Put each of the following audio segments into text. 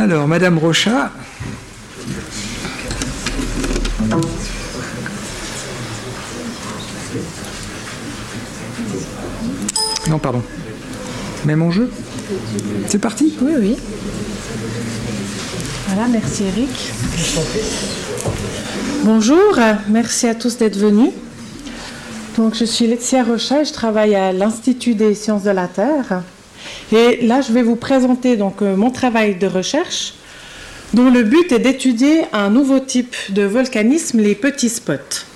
Alors, Madame Rochat. Non, pardon. Même enjeu? C'est parti? Oui, oui. Voilà, merci Eric. Bonjour, merci à tous d'être venus. Donc, je suis Laetitia Rochat je travaille à l'Institut des sciences de la Terre. Et là, je vais vous présenter donc euh, mon travail de recherche dont le but est d'étudier un nouveau type de volcanisme, les petits spots.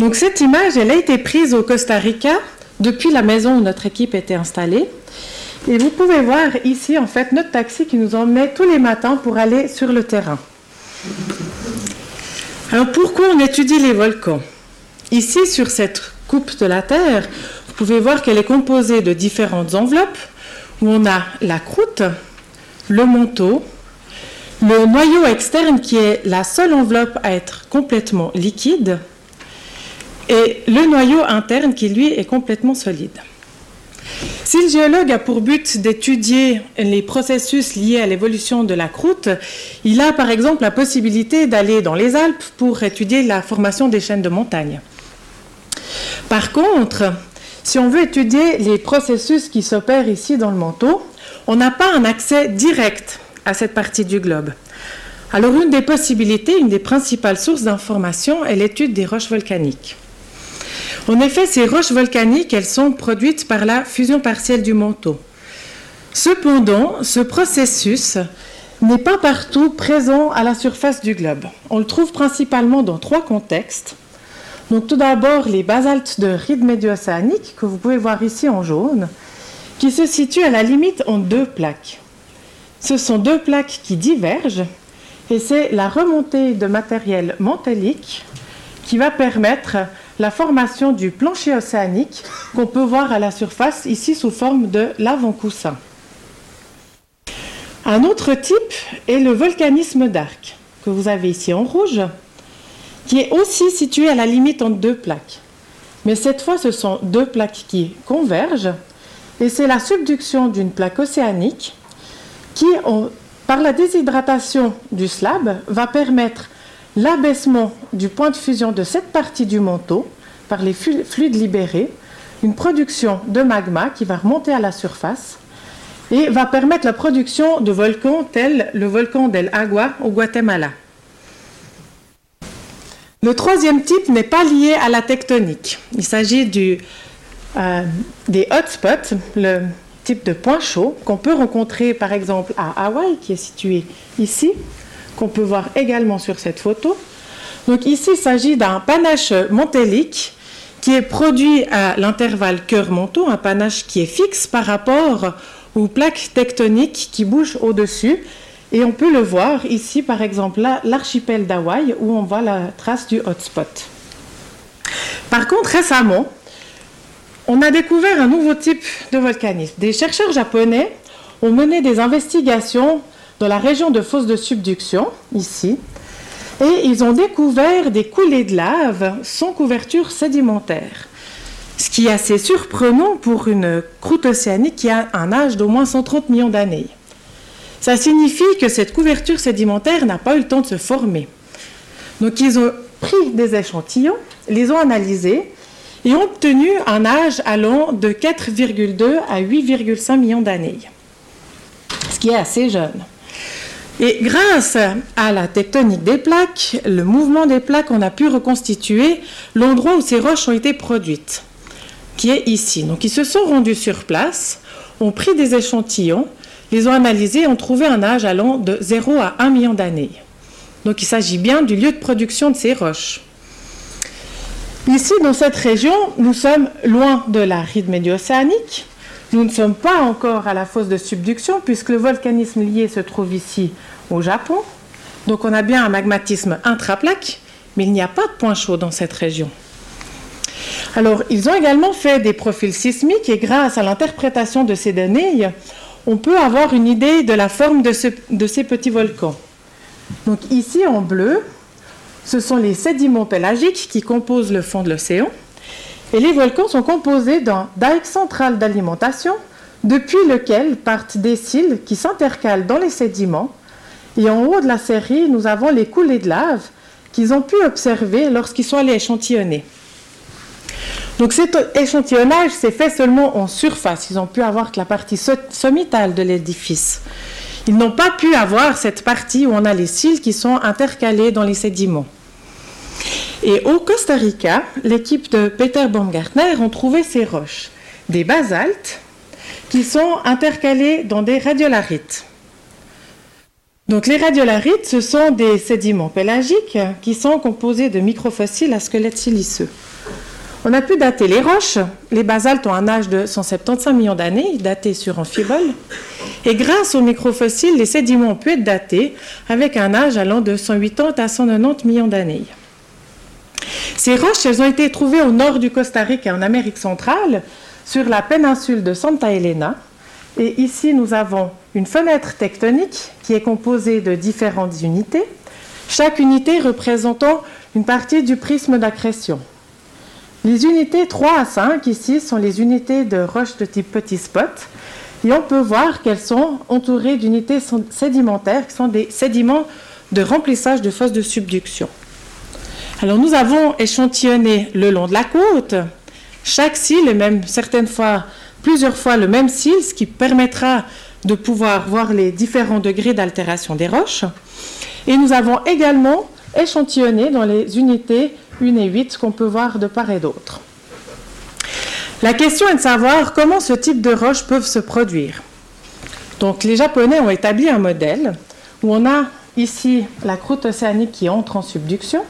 Donc cette image, elle a été prise au Costa Rica depuis la maison où notre équipe était installée. Et vous pouvez voir ici, en fait, notre taxi qui nous emmenait tous les matins pour aller sur le terrain. Alors pourquoi on étudie les volcans? Ici, sur cette coupe de la Terre, pouvez voir qu'elle est composée de différentes enveloppes où on a la croûte, le manteau, le noyau externe qui est la seule enveloppe à être complètement liquide et le noyau interne qui lui est complètement solide. Si le géologue a pour but d'étudier les processus liés à l'évolution de la croûte, il a par exemple la possibilité d'aller dans les Alpes pour étudier la formation des chaînes de montagne. Par contre, si on veut étudier les processus qui s'opèrent ici dans le manteau, on n'a pas un accès direct à cette partie du globe. Alors une des possibilités, une des principales sources d'information est l'étude des roches volcaniques. En effet, ces roches volcaniques, elles sont produites par la fusion partielle du manteau. Cependant, ce processus n'est pas partout présent à la surface du globe. On le trouve principalement dans trois contextes. Donc tout d'abord les basaltes de rides médio-océaniques que vous pouvez voir ici en jaune, qui se situent à la limite en deux plaques. Ce sont deux plaques qui divergent et c'est la remontée de matériel mantélique qui va permettre la formation du plancher océanique qu'on peut voir à la surface ici sous forme de l'avant-coussin. Un autre type est le volcanisme d'arc que vous avez ici en rouge, qui est aussi situé à la limite entre deux plaques. Mais cette fois, ce sont deux plaques qui convergent et c'est la subduction d'une plaque océanique qui, par la déshydratation du slab, va permettre l'abaissement du point de fusion de cette partie du manteau par les fluides libérés, une production de magma qui va remonter à la surface et va permettre la production de volcans tels le volcan d'El Agua au Guatemala. Le troisième type n'est pas lié à la tectonique. Il s'agit euh, des hotspots, le type de point chaud qu'on peut rencontrer par exemple à Hawaï, qui est situé ici, qu'on peut voir également sur cette photo. Donc ici, il s'agit d'un panache montélique qui est produit à l'intervalle cœur-manteau, un panache qui est fixe par rapport aux plaques tectoniques qui bougent au-dessus. Et on peut le voir ici, par exemple, l'archipel d'Hawaï, où on voit la trace du hotspot. Par contre, récemment, on a découvert un nouveau type de volcanisme. Des chercheurs japonais ont mené des investigations dans la région de fosse de subduction, ici, et ils ont découvert des coulées de lave sans couverture sédimentaire. Ce qui est assez surprenant pour une croûte océanique qui a un âge d'au moins 130 millions d'années. Ça signifie que cette couverture sédimentaire n'a pas eu le temps de se former. Donc ils ont pris des échantillons, les ont analysés et ont obtenu un âge allant de 4,2 à 8,5 millions d'années, ce qui est assez jeune. Et grâce à la tectonique des plaques, le mouvement des plaques, on a pu reconstituer l'endroit où ces roches ont été produites, qui est ici. Donc ils se sont rendus sur place, ont pris des échantillons, les ont analysés et ont trouvé un âge allant de 0 à 1 million d'années. Donc il s'agit bien du lieu de production de ces roches. Ici, dans cette région, nous sommes loin de la ride médio-océanique. Nous ne sommes pas encore à la fosse de subduction puisque le volcanisme lié se trouve ici au Japon. Donc on a bien un magmatisme intraplaque, mais il n'y a pas de point chaud dans cette région. Alors, ils ont également fait des profils sismiques et grâce à l'interprétation de ces données, on peut avoir une idée de la forme de, ces petits volcans. Donc ici en bleu, ce sont les sédiments pélagiques qui composent le fond de l'océan. Et les volcans sont composés d'un dike central d'alimentation, depuis lequel partent des cils qui s'intercalent dans les sédiments. Et en haut de la série, nous avons les coulées de lave qu'ils ont pu observer lorsqu'ils sont allés échantillonner. Donc cet échantillonnage s'est fait seulement en surface. Ils ont pu avoir que la partie sommitale de l'édifice. Ils n'ont pas pu avoir cette partie où on a les cils qui sont intercalés dans les sédiments. Et au Costa Rica, l'équipe de Peter Baumgartner ont trouvé ces roches, des basaltes qui sont intercalés dans des radiolarites. Donc les radiolarites, ce sont des sédiments pélagiques qui sont composés de microfossiles à squelette siliceux. On a pu dater les roches. Les basaltes ont un âge de 175 millions d'années, datés sur amphibole. Et grâce aux microfossiles, les sédiments ont pu être datés avec un âge allant de 180 à 190 millions d'années. Ces roches, elles ont été trouvées au nord du Costa Rica, en Amérique centrale, sur la péninsule de Santa Elena. Et ici, nous avons une fenêtre tectonique qui est composée de différentes unités, chaque unité représentant une partie du prisme d'accrétion. Les unités 3 à 5 ici sont les unités de roches de type petit spot. Et on peut voir qu'elles sont entourées d'unités sédimentaires qui sont des sédiments de remplissage de fosses de subduction. Alors nous avons échantillonné le long de la côte chaque cil et même certaines fois plusieurs fois le même cil, ce qui permettra de pouvoir voir les différents degrés d'altération des roches. Et nous avons également échantillonné dans les unités 1 et 8 qu'on peut voir de part et d'autre. La question est de savoir comment ce type de roches peuvent se produire. Donc les Japonais ont établi un modèle où on a ici la croûte océanique qui entre en subduction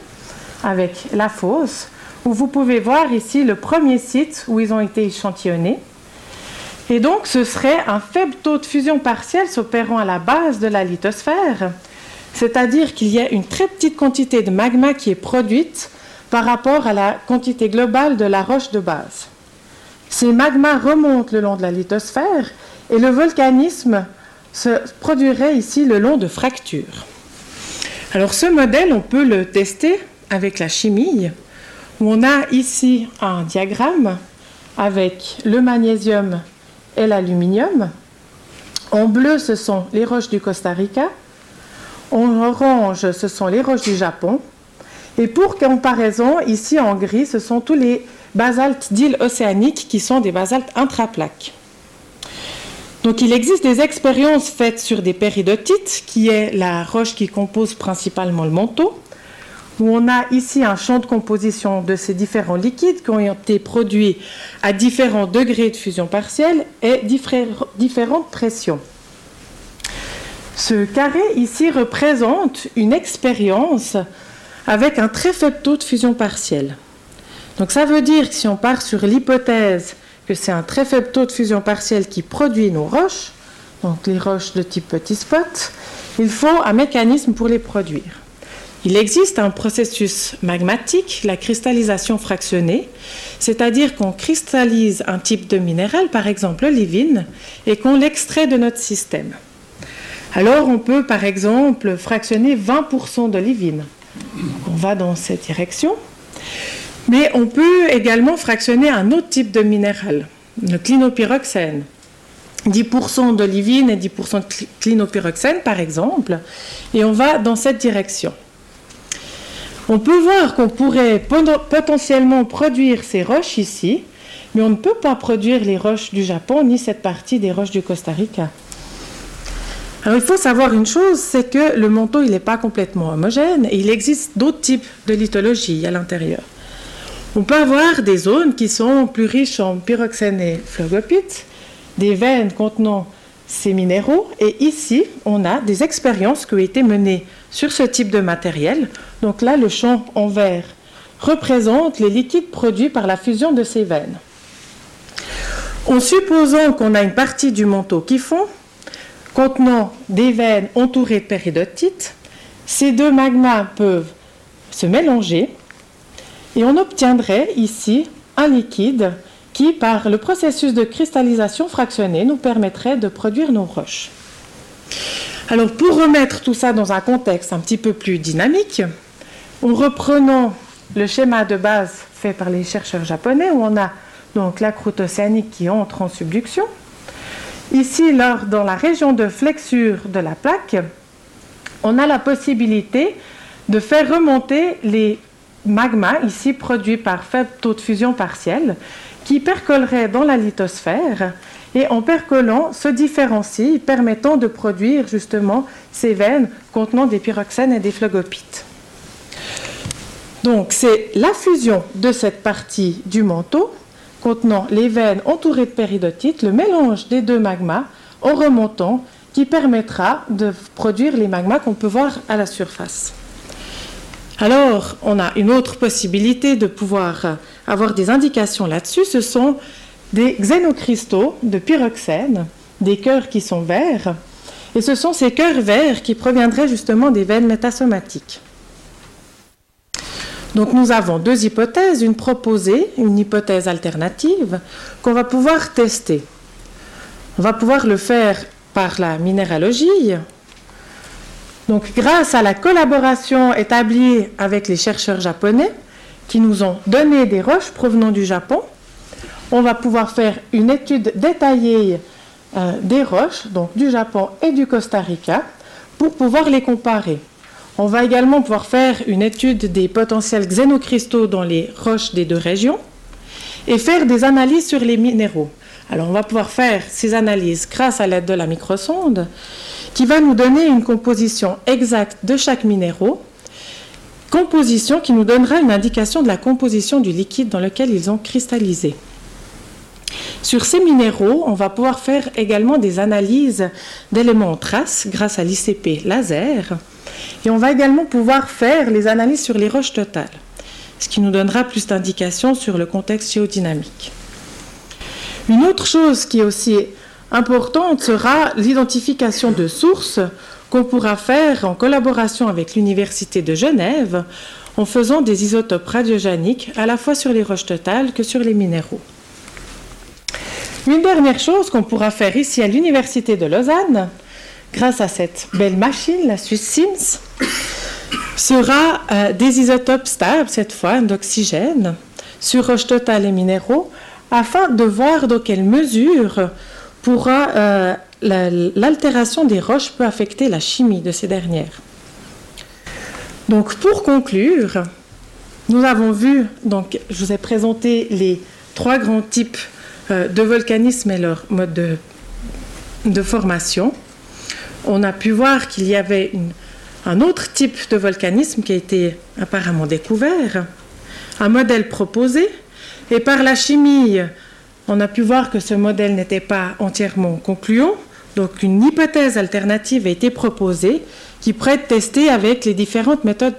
avec la fosse, où vous pouvez voir ici le premier site où ils ont été échantillonnés. Et donc ce serait un faible taux de fusion partielle s'opérant à la base de la lithosphère, c'est-à-dire qu'il y a une très petite quantité de magma qui est produite par rapport à la quantité globale de la roche de base. Ces magmas remontent le long de la lithosphère et le volcanisme se produirait ici le long de fractures. Alors ce modèle, on peut le tester avec la chimie, on a ici un diagramme avec le magnésium et l'aluminium. En bleu, ce sont les roches du Costa Rica. En orange, ce sont les roches du Japon. Et pour comparaison, ici en gris, ce sont tous les basaltes d'îles océaniques qui sont des basaltes intraplaques. Donc il existe des expériences faites sur des péridotites, qui est la roche qui compose principalement le manteau, où on a ici un champ de composition de ces différents liquides qui ont été produits à différents degrés de fusion partielle et différentes pressions. Ce carré ici représente une expérience avec un très faible taux de fusion partielle. Donc ça veut dire que si on part sur l'hypothèse que c'est un très faible taux de fusion partielle qui produit nos roches, donc les roches de type petit spot, il faut un mécanisme pour les produire. Il existe un processus magmatique, la cristallisation fractionnée, c'est-à-dire qu'on cristallise un type de minéral, par exemple l'ivine, et qu'on l'extrait de notre système. Alors on peut par exemple fractionner 20% de l'ivine on va dans cette direction. Mais on peut également fractionner un autre type de minéral, le clinopyroxène. 10% d'olivine et 10% de clinopyroxène, par exemple, et on va dans cette direction. On peut voir qu'on pourrait potentiellement produire ces roches ici, mais on ne peut pas produire les roches du Japon ni cette partie des roches du Costa Rica. Il faut savoir une chose, c'est que le manteau, n'est pas complètement homogène et il existe d'autres types de lithologie à l'intérieur. On peut avoir des zones qui sont plus riches en pyroxène et phlogopite, des veines contenant ces minéraux, et ici, on a des expériences qui ont été menées sur ce type de matériel. Donc là, le champ en vert représente les liquides produits par la fusion de ces veines. En supposant qu'on a une partie du manteau qui fond, contenant des veines entourées de péridotites, ces deux magmas peuvent se mélanger et on obtiendrait ici un liquide qui, par le processus de cristallisation fractionnée, nous permettrait de produire nos roches. Alors pour remettre tout ça dans un contexte un petit peu plus dynamique, en reprenant le schéma de base fait par les chercheurs japonais où on a donc la croûte océanique qui entre en subduction, Ici, lors, dans la région de flexure de la plaque, on a la possibilité de faire remonter les magmas, ici produits par faible taux de fusion partielle, qui percoleraient dans la lithosphère et en percolant se différencient, permettant de produire justement ces veines contenant des pyroxènes et des phlogopites. Donc c'est la fusion de cette partie du manteau contenant les veines entourées de péridotite, le mélange des deux magmas en remontant qui permettra de produire les magmas qu'on peut voir à la surface. Alors, on a une autre possibilité de pouvoir avoir des indications là-dessus, ce sont des xénocristaux de pyroxène, des cœurs qui sont verts, et ce sont ces cœurs verts qui proviendraient justement des veines métasomatiques. Donc nous avons deux hypothèses, une proposée, une hypothèse alternative qu'on va pouvoir tester. On va pouvoir le faire par la minéralogie. Donc grâce à la collaboration établie avec les chercheurs japonais qui nous ont donné des roches provenant du Japon, on va pouvoir faire une étude détaillée euh, des roches, donc du Japon et du Costa Rica, pour pouvoir les comparer. On va également pouvoir faire une étude des potentiels xénocristaux dans les roches des deux régions et faire des analyses sur les minéraux. Alors on va pouvoir faire ces analyses grâce à l'aide de la microsonde qui va nous donner une composition exacte de chaque minéraux, composition qui nous donnera une indication de la composition du liquide dans lequel ils ont cristallisé. Sur ces minéraux, on va pouvoir faire également des analyses d'éléments en traces grâce à l'ICP laser et on va également pouvoir faire les analyses sur les roches totales, ce qui nous donnera plus d'indications sur le contexte géodynamique. Une autre chose qui est aussi importante sera l'identification de sources qu'on pourra faire en collaboration avec l'Université de Genève en faisant des isotopes radiogéniques à la fois sur les roches totales que sur les minéraux. Une dernière chose qu'on pourra faire ici à l'Université de Lausanne, grâce à cette belle machine, la Swiss Sims, sera euh, des isotopes stables, cette fois d'oxygène, sur roches totales et minéraux, afin de voir dans quelle mesure pourra euh, l'altération des roches peut affecter la chimie de ces dernières. Donc pour conclure, nous avons vu, donc je vous ai présenté les trois grands types euh, de volcanisme et leur mode de formation on a pu voir qu'il y avait un autre type de volcanisme qui a été apparemment découvert, un modèle proposé, et par la chimie, on a pu voir que ce modèle n'était pas entièrement concluant, donc une hypothèse alternative a été proposée qui pourrait être testée avec les différentes méthodes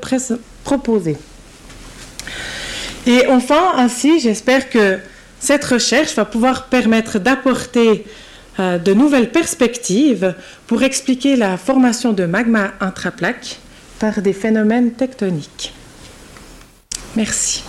proposées. Et enfin, ainsi, j'espère que cette recherche va pouvoir permettre d'apporter euh, de nouvelles perspectives pour expliquer la formation de magma intraplaque par des phénomènes tectoniques. Merci.